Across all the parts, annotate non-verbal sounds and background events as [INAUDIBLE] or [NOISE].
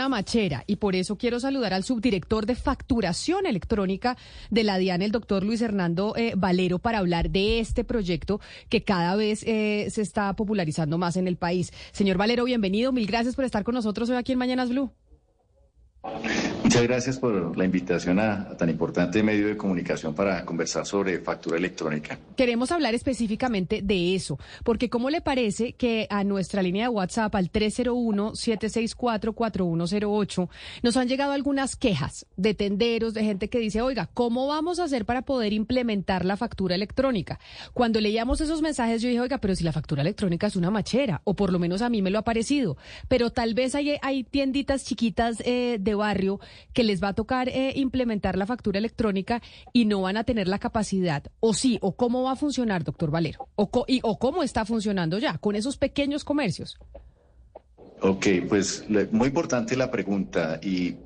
una machera y por eso quiero saludar al subdirector de facturación electrónica de la DIAN, el doctor Luis Hernando eh, Valero, para hablar de este proyecto que cada vez eh, se está popularizando más en el país. Señor Valero, bienvenido. Mil gracias por estar con nosotros hoy aquí en Mañanas Blue. Muchas gracias por la invitación a, tan importante medio de comunicación para conversar sobre factura electrónica. Queremos hablar específicamente de eso, porque ¿cómo le parece que a nuestra línea de WhatsApp al 301-764-4108 nos han llegado algunas quejas de tenderos, de gente que dice, oiga, ¿cómo vamos a hacer para poder implementar la factura electrónica? Cuando leíamos esos mensajes yo dije, oiga, pero si la factura electrónica es una machera, o por lo menos a mí me lo ha parecido, pero tal vez hay, tienditas chiquitas eh, de barrio que les va a tocar eh, implementar la factura electrónica y no van a tener la capacidad, o sí, o cómo va a funcionar, doctor Valero, o, y, o cómo está funcionando ya con esos pequeños comercios. Ok, pues muy importante la pregunta y,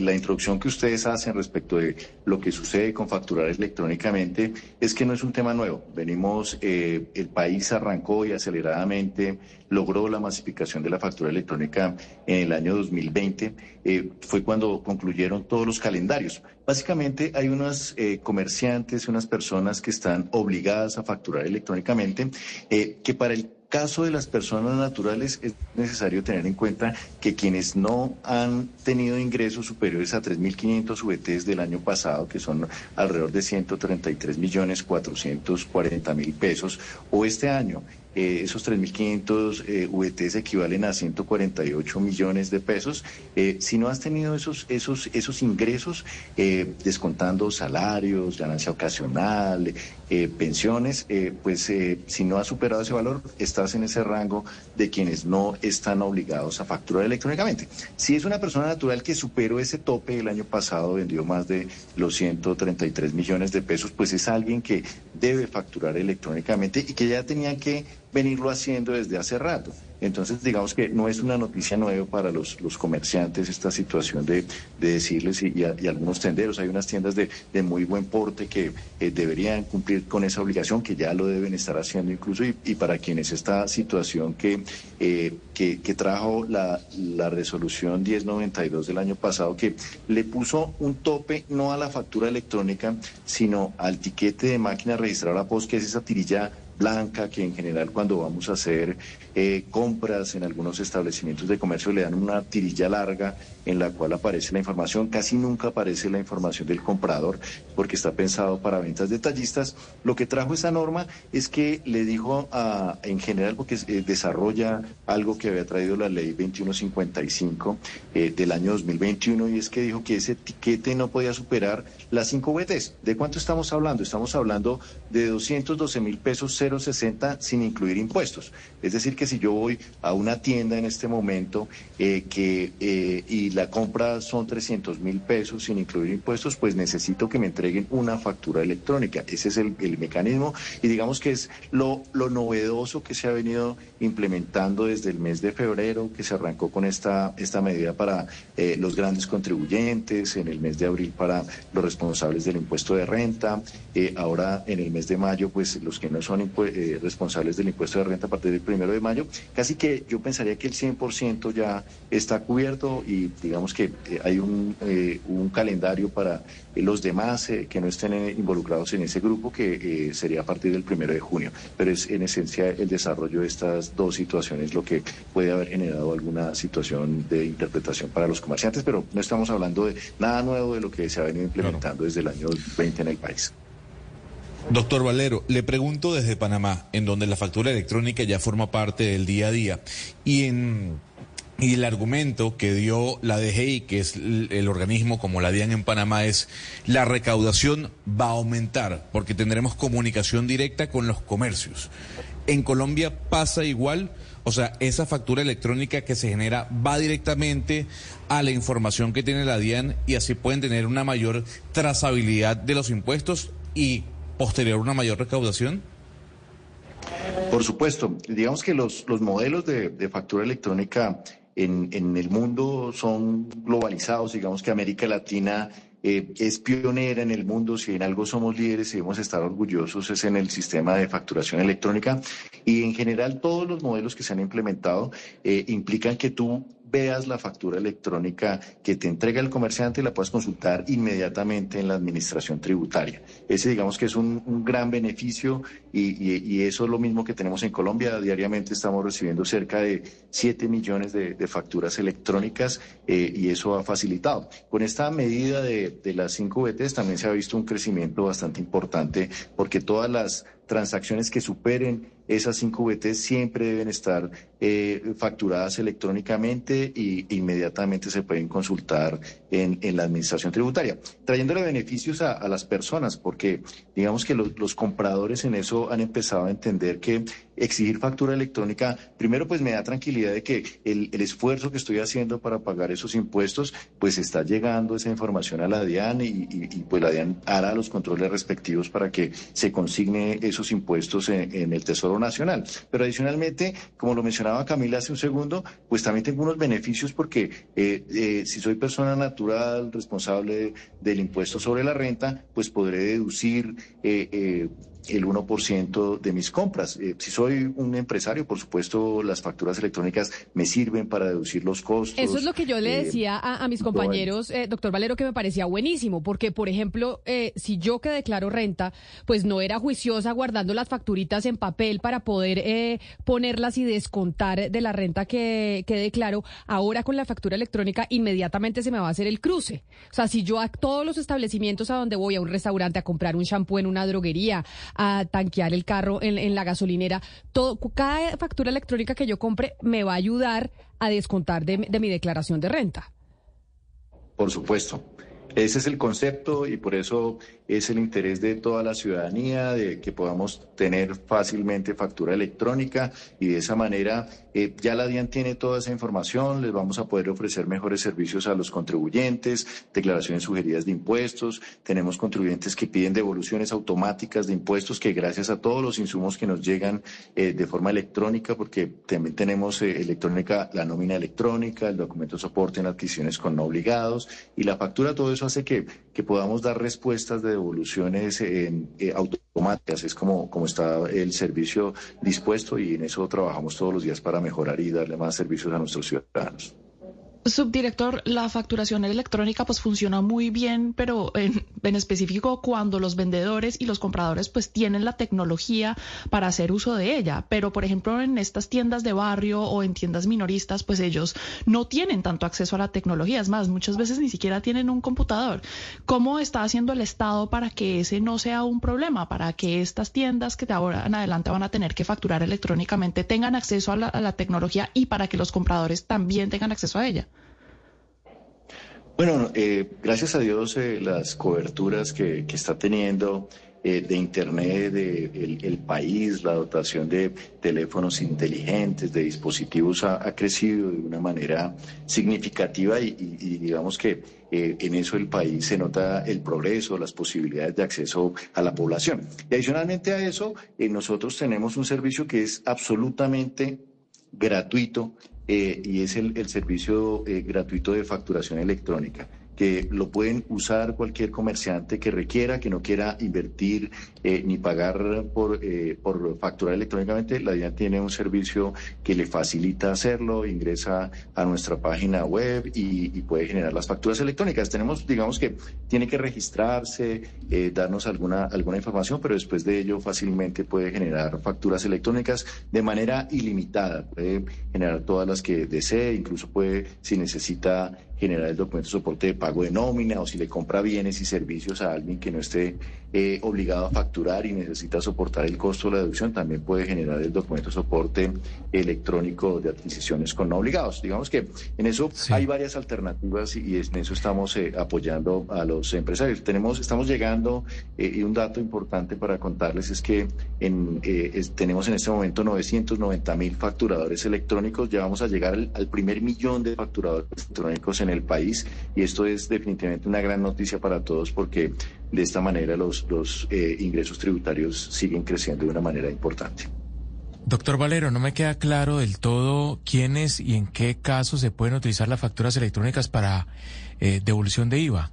la introducción que ustedes hacen respecto de lo que sucede con facturar electrónicamente es que no es un tema nuevo. Venimos, eh, el país arrancó y aceleradamente logró la masificación de la factura electrónica en el año 2020. Eh, fue cuando concluyeron todos los calendarios. Básicamente hay unos eh, comerciantes, unas personas que están obligadas a facturar electrónicamente, que para el caso de las personas naturales es necesario tener en cuenta que quienes no han tenido ingresos superiores a 3.500 VTs del año pasado, que son alrededor de 133 millones 440 mil pesos, o este año eh, esos 3.500 eh, VTs equivalen a 148 millones de pesos. Eh, si no has tenido esos, esos, esos ingresos, eh, descontando salarios, ganancia ocasional, pensiones, pues si no has superado ese valor, estás en ese rango de quienes no están obligados a facturar electrónicamente. Si es una persona natural que superó ese tope el año pasado, vendió más de los 133 millones de pesos, pues es alguien que debe facturar electrónicamente y que ya tenía que venirlo haciendo desde hace rato. Entonces, digamos que no es una noticia nueva para los, comerciantes esta situación de, decirles y, algunos tenderos. Hay unas tiendas de, muy buen porte que eh, deberían cumplir con esa obligación, que ya lo deben estar haciendo incluso. Y, para quienes esta situación que, eh, que, trajo la, resolución 1092 del año pasado, que le puso un tope no a la factura electrónica, sino al tiquete de máquina registrada a POS, que es esa tirilla blanca, que en general cuando vamos a hacer eh, en algunos establecimientos de comercio le dan una tirilla larga en la cual aparece la información, casi nunca aparece la información del comprador porque está pensado para ventas detallistas. Lo que trajo esa norma es que le dijo a, en general, porque eh, desarrolla algo que había traído la ley 2155 eh, del año 2021 y es que dijo que ese etiquete no podía superar las 5 VTs. ¿De cuánto estamos hablando? Estamos hablando de 212 mil pesos 060 sin incluir impuestos. Es decir, que si yo voy a una tienda en este momento eh, que, eh, y la compra son 300 mil pesos sin incluir impuestos, pues necesito que me entreguen una factura electrónica. Ese es el, mecanismo y digamos que es lo, lo novedoso que se ha venido implementando desde el mes de febrero, que se arrancó con esta, esta medida para eh, los grandes contribuyentes, en el mes de abril para los responsables del impuesto de renta, ahora en el mes de mayo, pues los que no son responsables del impuesto de renta a partir del primero de mayo casi que yo pensaría que el 100% ya está cubierto y digamos que eh, hay un, eh, un calendario para eh, los demás que no estén involucrados en ese grupo que sería a partir del primero de junio. Pero es en esencia el desarrollo de estas dos situaciones lo que puede haber generado alguna situación de interpretación para los comerciantes, pero no estamos hablando de nada nuevo de lo que se ha venido implementando desde el año 20 en el país. Doctor Valero, le pregunto desde Panamá, en donde la factura electrónica ya forma parte del día a día, y el argumento que dio la DGI, que es el organismo como la DIAN en Panamá, es la recaudación va a aumentar porque tendremos comunicación directa con los comercios. En Colombia pasa igual, o sea, esa factura electrónica que se genera va directamente a la información que tiene la DIAN y así pueden tener una mayor trazabilidad de los impuestos y posterior una mayor recaudación? Por supuesto, digamos que los, los modelos de, factura electrónica en, en, el mundo son globalizados, digamos que América Latina eh, es pionera en el mundo, si en algo somos líderes y debemos estar orgullosos es en el sistema de facturación electrónica y en general todos los modelos que se han implementado eh, implican que tú veas la factura electrónica que te entrega el comerciante y la puedas consultar inmediatamente en la administración tributaria. Ese digamos que es un, gran beneficio y, eso es lo mismo que tenemos en Colombia. Diariamente estamos recibiendo cerca de 7 millones de, facturas electrónicas eh, y eso ha facilitado. Con esta medida de, de las 5 VTs también se ha visto un crecimiento bastante importante porque todas las transacciones que superen esas 5 VT siempre deben estar eh, facturadas electrónicamente y inmediatamente se pueden consultar en, la administración tributaria, trayéndole beneficios a, las personas, porque digamos que los, compradores en eso han empezado a entender que exigir factura electrónica, primero pues me da tranquilidad de que el, esfuerzo que estoy haciendo para pagar esos impuestos, pues está llegando esa información a la DIAN y, pues la DIAN hará los controles respectivos para que se consigne esos impuestos en, el Tesoro Nacional. Pero adicionalmente, como lo mencionaba, Camila hace un segundo, pues también tengo unos beneficios porque eh, eh, si soy persona natural responsable del impuesto sobre la renta, pues podré deducir eh, el 1% de mis compras. Eh, si soy un empresario, por supuesto, las facturas electrónicas me sirven para deducir los costos. Eso es lo que yo le eh, decía a, mis compañeros, eh, doctor Valero, que me parecía buenísimo, porque, por ejemplo, si yo que declaro renta, pues no era juiciosa guardando las facturitas en papel para poder ponerlas y descontar de la renta que, que declaro, ahora con la factura electrónica inmediatamente se me va a hacer el cruce. O sea, si yo a todos los establecimientos a donde voy, a un restaurante, a comprar un shampoo en una droguería, a tanquear el carro en, la gasolinera. Todo, cada factura electrónica que yo compre me va a ayudar a descontar de, de mi declaración de renta. Por supuesto. Ese es el concepto y por eso es el interés de toda la ciudadanía de que podamos tener fácilmente factura electrónica y de esa manera eh, ya la DIAN tiene toda esa información, les vamos a poder ofrecer mejores servicios a los contribuyentes, declaraciones sugeridas de impuestos, tenemos contribuyentes que piden devoluciones automáticas de impuestos que gracias a todos los insumos que nos llegan eh, de forma electrónica, porque también tenemos eh, electrónica, la nómina electrónica, el documento de soporte en adquisiciones con no obligados y la factura, todo eso hace que, que podamos dar respuestas de devoluciones automáticas, es como, como está el servicio dispuesto y en eso trabajamos todos los días para mejorar y darle más servicios a nuestros ciudadanos. Subdirector, la facturación electrónica pues funciona muy bien, pero en, específico cuando los vendedores y los compradores pues tienen la tecnología para hacer uso de ella. Pero por ejemplo en estas tiendas de barrio o en tiendas minoristas pues ellos no tienen tanto acceso a la tecnología. Es más, muchas veces ni siquiera tienen un computador. ¿Cómo está haciendo el Estado para que ese no sea un problema? Para que estas tiendas que de ahora en adelante van a tener que facturar electrónicamente tengan acceso a la, a la tecnología y para que los compradores también tengan acceso a ella. Bueno, eh, gracias a Dios eh, las coberturas que, está teniendo eh, de Internet, de el, país, la dotación de teléfonos inteligentes, de dispositivos ha, crecido de una manera significativa y, digamos que en eso el país se nota el progreso, las posibilidades de acceso a la población. Y adicionalmente a eso, nosotros tenemos un servicio que es absolutamente gratuito eh, y es el, servicio eh, gratuito de facturación electrónica que lo pueden usar cualquier comerciante que requiera, que no quiera invertir eh, ni pagar por, eh, por facturar electrónicamente. La DIAN tiene un servicio que le facilita hacerlo, ingresa a nuestra página web y, puede generar las facturas electrónicas. Tenemos, digamos que tiene que registrarse, eh, darnos alguna, alguna información, pero después de ello fácilmente puede generar facturas electrónicas de manera ilimitada. Puede generar todas las que desee, incluso puede, si necesita generar el documento de soporte de pago de nómina o si le compra bienes y servicios a alguien que no esté eh, obligado a facturar y necesita soportar el costo de la deducción, también puede generar el documento de soporte electrónico de adquisiciones con no obligados. Digamos que en eso hay varias alternativas y, en eso estamos eh, apoyando a los empresarios. Tenemos, estamos llegando eh, y un dato importante para contarles es que en, tenemos en este momento 990 mil facturadores electrónicos. Ya vamos a llegar al, al primer millón de facturadores electrónicos en el país y esto es definitivamente una gran noticia para todos porque de esta manera los, los eh, ingresos tributarios siguen creciendo de una manera importante. Doctor Valero, no me queda claro del todo quiénes y en qué casos se pueden utilizar las facturas electrónicas para eh, devolución de IVA.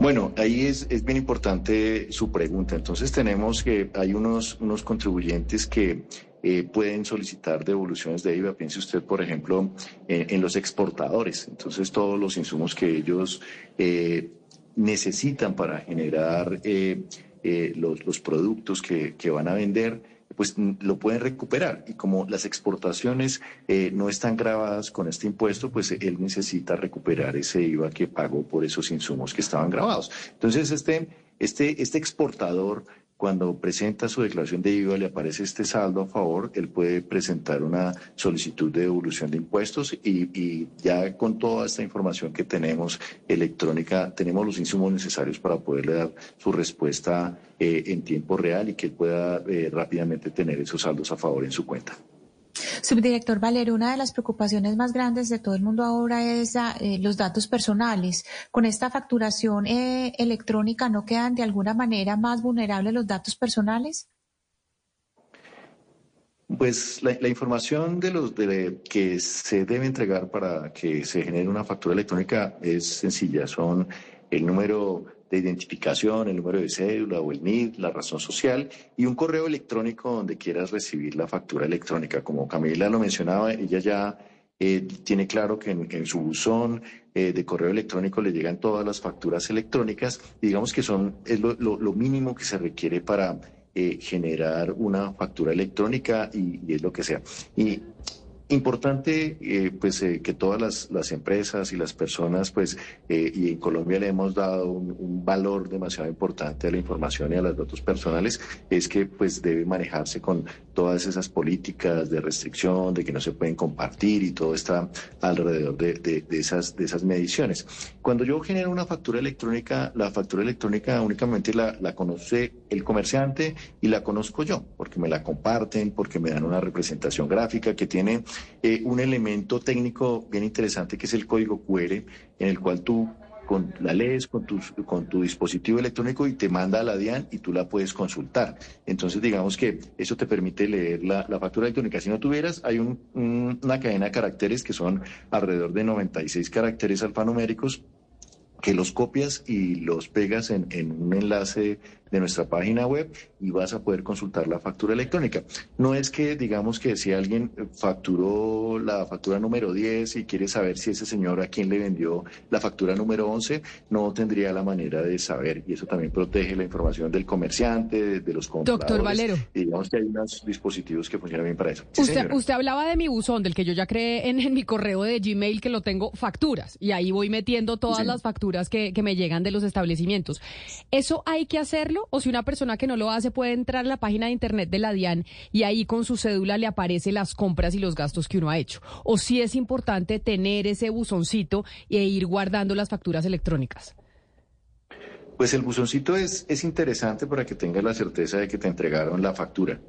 Bueno, ahí es, es, bien importante su pregunta. Entonces tenemos que hay unos, unos contribuyentes que eh, pueden solicitar devoluciones de IVA. Piense usted, por ejemplo, en, los exportadores. Entonces, todos los insumos que ellos eh, necesitan para generar eh, los, productos que, van a vender, pues lo pueden recuperar. Y como las exportaciones no están grabadas con este impuesto, pues él necesita recuperar ese IVA que pagó por esos insumos que estaban grabados. Entonces, este, este, este exportador cuando presenta su declaración de IVA le aparece este saldo a favor, él puede presentar una solicitud de devolución de impuestos y, ya con toda esta información que tenemos electrónica, tenemos los insumos necesarios para poderle dar su respuesta eh, en tiempo real y que él pueda eh, rápidamente tener esos saldos a favor en su cuenta. Subdirector Valero, una de las preocupaciones más grandes de todo el mundo ahora es eh, los datos personales. Con esta facturación eh, electrónica, ¿no quedan de alguna manera más vulnerables los datos personales? Pues la, información de los que se debe entregar para que se genere una factura electrónica es sencilla. Son el número de identificación, el número de cédula o el NID, la razón social y un correo electrónico donde quieras recibir la factura electrónica. Como Camila lo mencionaba, ella ya eh, tiene claro que en, su buzón eh, de correo electrónico le llegan todas las facturas electrónicas digamos que son es lo, mínimo que se requiere para eh, generar una factura electrónica y, y, es lo que sea. Y Importante eh, pues eh, que todas las, empresas y las personas pues eh, y en Colombia le hemos dado un, valor demasiado importante a la información y a los datos personales es que pues debe manejarse con todas esas políticas de restricción de que no se pueden compartir y todo está alrededor de, esas mediciones. Cuando yo genero una factura electrónica la factura electrónica únicamente la conoce el comerciante y la conozco yo porque me la comparten porque me dan una representación gráfica que tiene eh, un elemento técnico bien interesante que es el código QR, en el cual tú con, la lees con tu, con tu dispositivo electrónico y te manda a la DIAN y tú la puedes consultar. Entonces, digamos que eso te permite leer la, factura electrónica. Si no tuvieras, hay una cadena de caracteres que son alrededor de 96 caracteres alfanuméricos que los copias y los pegas en, en un enlace de nuestra página web y vas a poder consultar la factura electrónica. No es que digamos que si alguien facturó la factura número 10 y quiere saber si ese señor a quien le vendió la factura número 11, no tendría la manera de saber y eso también protege la información del comerciante, de, los compradores. Doctor Valero. digamos que hay unos dispositivos que funcionan bien para eso. usted, usted, hablaba de mi buzón, del que yo ya creé en, mi correo de Gmail que lo tengo facturas y ahí voy metiendo todas las facturas que, que me llegan de los establecimientos. ¿Eso hay que hacerlo? O si una persona que no lo hace puede entrar a la página de internet de la DIAN y ahí con su cédula le aparece las compras y los gastos que uno ha hecho. O si es importante tener ese buzoncito e ir guardando las facturas electrónicas. Pues el buzoncito es, es interesante para que tengas la certeza de que te entregaron la factura.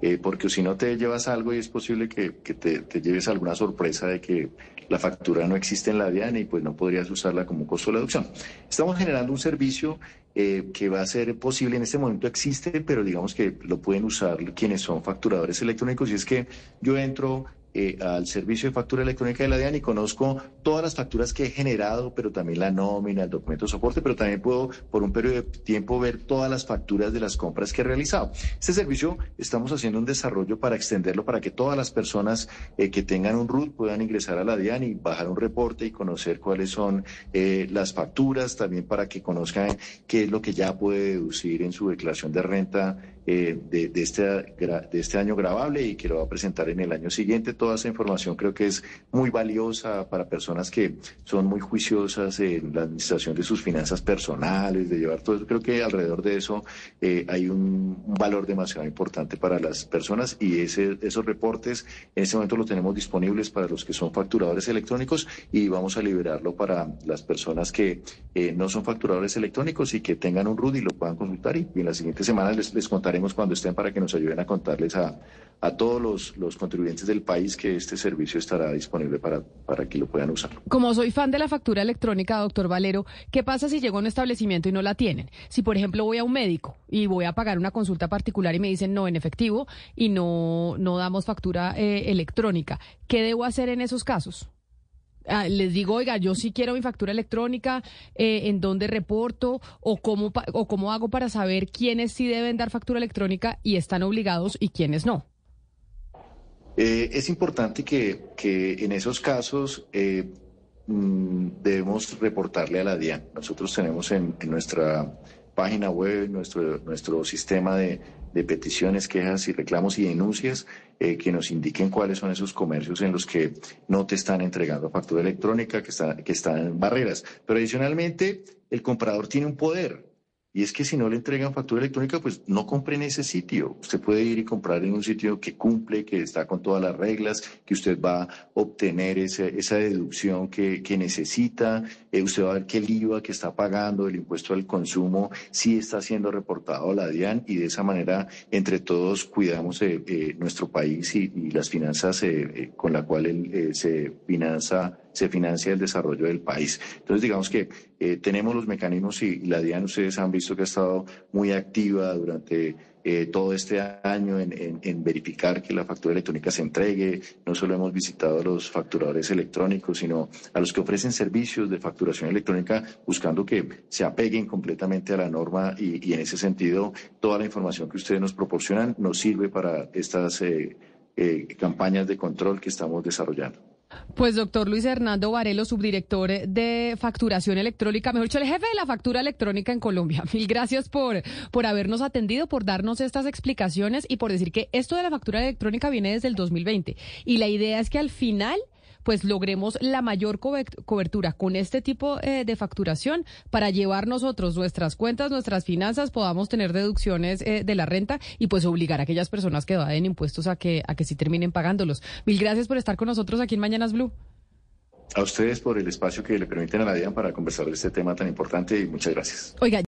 Eh, porque si no te llevas algo y es posible que, te, lleves alguna sorpresa de que la factura no existe en la DIAN y pues no podrías usarla como costo de deducción. Estamos generando un servicio eh, que va a ser posible en este momento existe, pero digamos que lo pueden usar quienes son facturadores electrónicos y es que yo entro eh, al servicio de factura electrónica de la DIAN y conozco todas las facturas que he generado, pero también la nómina, el documento de soporte, pero también puedo por un periodo de tiempo ver todas las facturas de las compras que he realizado. Este servicio estamos haciendo un desarrollo para extenderlo para que todas las personas eh, que tengan un RUT puedan ingresar a la DIAN y bajar un reporte y conocer cuáles son eh, las facturas, también para que conozcan qué es lo que ya puede deducir en su declaración de renta eh, de, este, de este año grabable y que lo va a presentar en el año siguiente. Toda esa información creo que es muy valiosa para personas que son muy juiciosas en la administración de sus finanzas personales, de llevar todo eso. Creo que alrededor de eso eh, hay un, valor demasiado importante para las personas y ese, esos reportes en este momento los tenemos disponibles para los que son facturadores electrónicos y vamos a liberarlo para las personas que eh, no son facturadores electrónicos y que tengan un RUD y lo puedan consultar y, en las siguientes semanas les, les contaré cuando estén para que nos ayuden a contarles a, a todos los, los, contribuyentes del país que este servicio estará disponible para, para que lo puedan usar. Como soy fan de la factura electrónica, doctor Valero, ¿qué pasa si llego a un establecimiento y no la tienen? Si, por ejemplo, voy a un médico y voy a pagar una consulta particular y me dicen no en efectivo y no, no damos factura eh, electrónica, ¿qué debo hacer en esos casos? Ah, les digo, oiga, yo sí quiero mi factura electrónica, eh, en dónde reporto o cómo, o cómo hago para saber quiénes sí deben dar factura electrónica y están obligados y quiénes no. Eh, es importante que, que, en esos casos eh, mm, debemos reportarle a la DIAN. Nosotros tenemos en, en nuestra página web, nuestro, nuestro sistema de, de peticiones, quejas y reclamos y denuncias eh, que nos indiquen cuáles son esos comercios en los que no te están entregando factura electrónica, que, está, que están en barreras. Pero adicionalmente, el comprador tiene un poder. Y es que si no le entregan factura electrónica, pues no compre en ese sitio. Usted puede ir y comprar en un sitio que cumple, que está con todas las reglas, que usted va a obtener esa deducción que, necesita. Eh, usted va a ver que el IVA que está pagando, el impuesto al consumo, sí está siendo reportado a la DIAN y de esa manera entre todos cuidamos eh, eh, nuestro país y, las finanzas con la cual se finanza se financia el desarrollo del país. Entonces, digamos que eh, tenemos los mecanismos y, la DIAN, ustedes han visto que ha estado muy activa durante eh, todo este año en, verificar que la factura electrónica se entregue. No solo hemos visitado a los facturadores electrónicos, sino a los que ofrecen servicios de facturación electrónica, buscando que se apeguen completamente a la norma y, en ese sentido, toda la información que ustedes nos proporcionan nos sirve para estas eh, campañas de control que estamos desarrollando. Pues doctor Luis Hernando Varelo, subdirector de facturación electrónica, mejor dicho, el jefe de la factura electrónica en Colombia. [LAUGHS] Mil gracias por, por habernos atendido, por darnos estas explicaciones y por decir que esto de la factura electrónica viene desde el 2020. Y la idea es que al final pues logremos la mayor cobertura con este tipo eh, de facturación para llevar nosotros nuestras cuentas, nuestras finanzas, podamos tener deducciones eh, de la renta y pues obligar a aquellas personas que den impuestos a que, a que sí terminen pagándolos. Mil gracias por estar con nosotros aquí en Mañanas Blue. A ustedes por el espacio que le permiten a la DIAN para conversar de este tema tan importante y muchas gracias. Oiga,